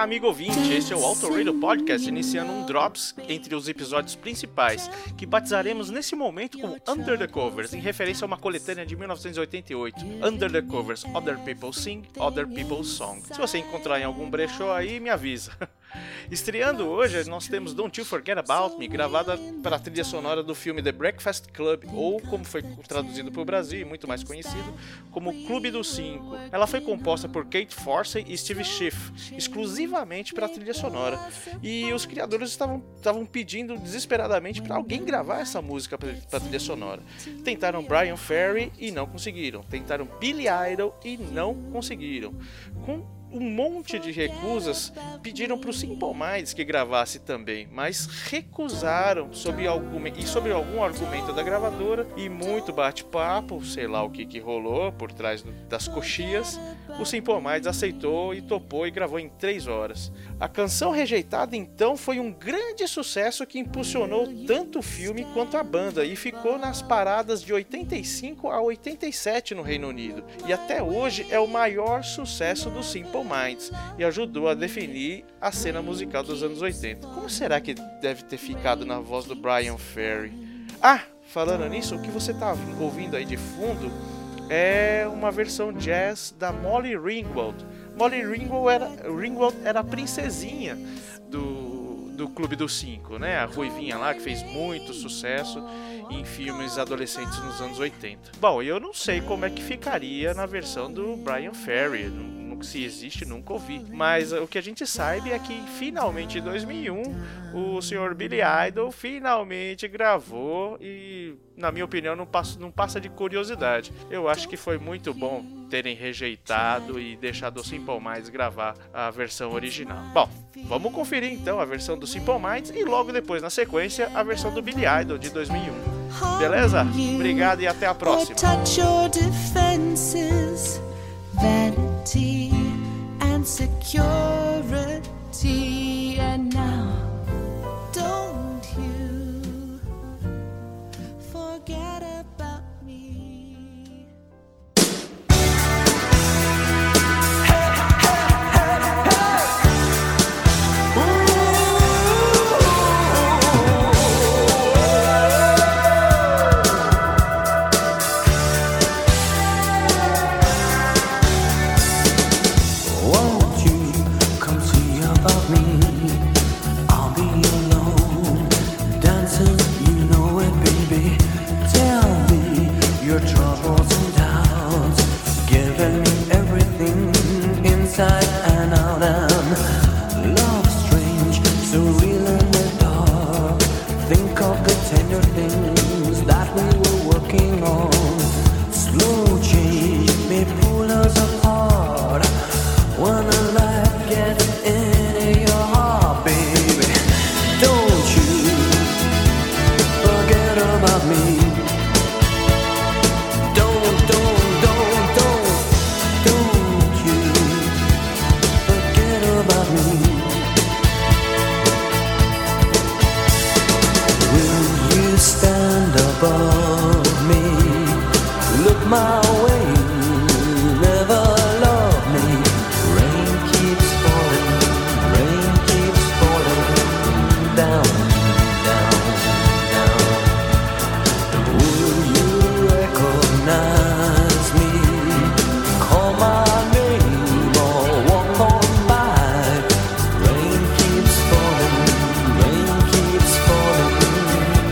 Amigo ouvinte, este é o Auto Radio Podcast, iniciando um Drops entre os episódios principais, que batizaremos nesse momento como Under the Covers, em referência a uma coletânea de 1988, Under the Covers, Other People Sing, Other People's Song. Se você encontrar em algum brechó aí, me avisa. Estreando hoje, nós temos Don't You Forget About Me, gravada para a trilha sonora do filme The Breakfast Club, ou como foi traduzido para o Brasil e muito mais conhecido, como Clube dos Cinco. Ela foi composta por Kate Forsey e Steve Schiff, exclusivamente para a trilha sonora. E os criadores estavam, pedindo desesperadamente para alguém gravar essa música para trilha sonora. Tentaram Brian Ferry e não conseguiram. Tentaram Billy Idol e não conseguiram. Com um monte de recusas pediram para o Simple Minds que gravasse também, mas recusaram sob algum, e sobre algum argumento da gravadora e muito bate-papo, sei lá o que, que rolou por trás das coxias, o Simple Minds aceitou e topou e gravou em 3 horas. A canção rejeitada então foi um grande sucesso que impulsionou tanto o filme quanto a banda e ficou nas paradas de 85 a 87 no Reino Unido e até hoje é o maior sucesso do Simple Minds e ajudou a definir a cena musical dos anos 80. Como será que deve ter ficado na voz do Brian Ferry? Ah, falando nisso, o que você está ouvindo aí de fundo é uma versão jazz da Molly Ringwald. Molly Ringwald era, Ringwald era a princesinha do, do Clube dos Cinco, né? A ruivinha lá que fez muito sucesso em filmes adolescentes nos anos 80. Bom, eu não sei como é que ficaria na versão do Brian Ferry se existe, nunca ouvi. Mas o que a gente sabe é que finalmente em 2001 o senhor Billy Idol finalmente gravou e, na minha opinião, não passa, não passa de curiosidade. Eu acho que foi muito bom terem rejeitado e deixado o Simple Minds gravar a versão original. Bom, vamos conferir então a versão do Simple Minds e logo depois, na sequência, a versão do Billy Idol de 2001. Beleza? Obrigado e até a próxima. vanity insecure. inside and out and love strange, so real in the dark. Think of the tender things that we were working on. Slow change may pull us apart. When a life gets into your heart, baby, don't you forget about me.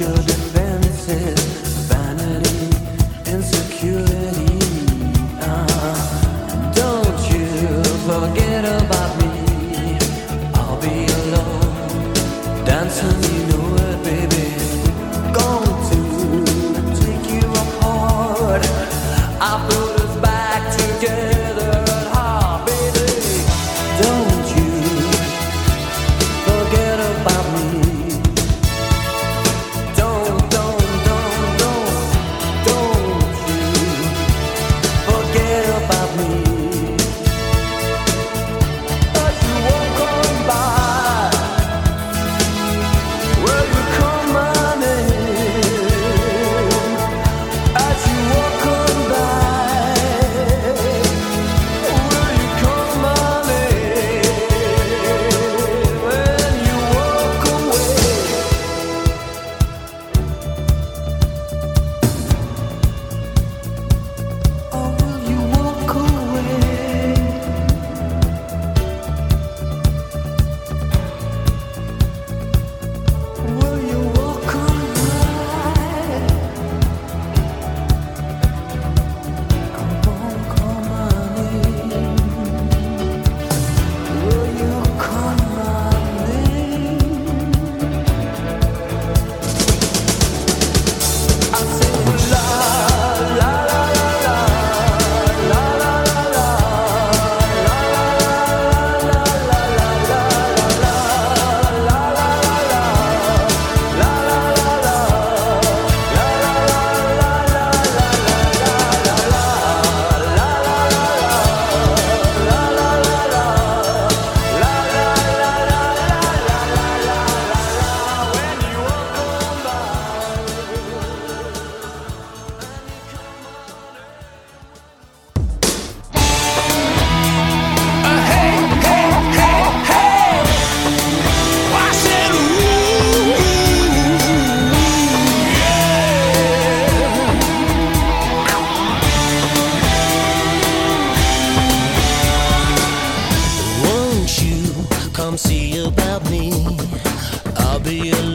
you're. real